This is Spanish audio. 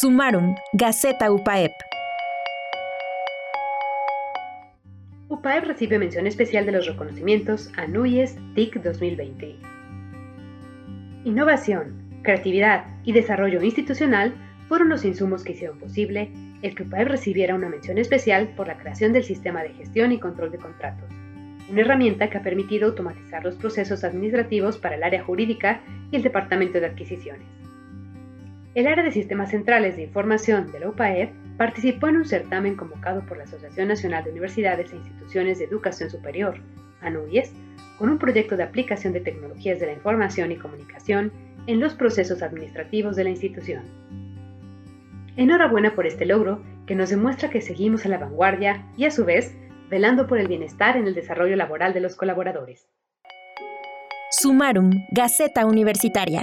Sumaron, Gaceta UPAEP. UPAEP recibe mención especial de los reconocimientos ANUYES TIC 2020. Innovación, creatividad y desarrollo institucional fueron los insumos que hicieron posible el que UPAEP recibiera una mención especial por la creación del sistema de gestión y control de contratos, una herramienta que ha permitido automatizar los procesos administrativos para el área jurídica y el departamento de adquisiciones. El área de sistemas centrales de información de la UPAEP participó en un certamen convocado por la Asociación Nacional de Universidades e Instituciones de Educación Superior, ANUYES, con un proyecto de aplicación de tecnologías de la información y comunicación en los procesos administrativos de la institución. Enhorabuena por este logro que nos demuestra que seguimos a la vanguardia y a su vez velando por el bienestar en el desarrollo laboral de los colaboradores. Sumarum, Gaceta Universitaria.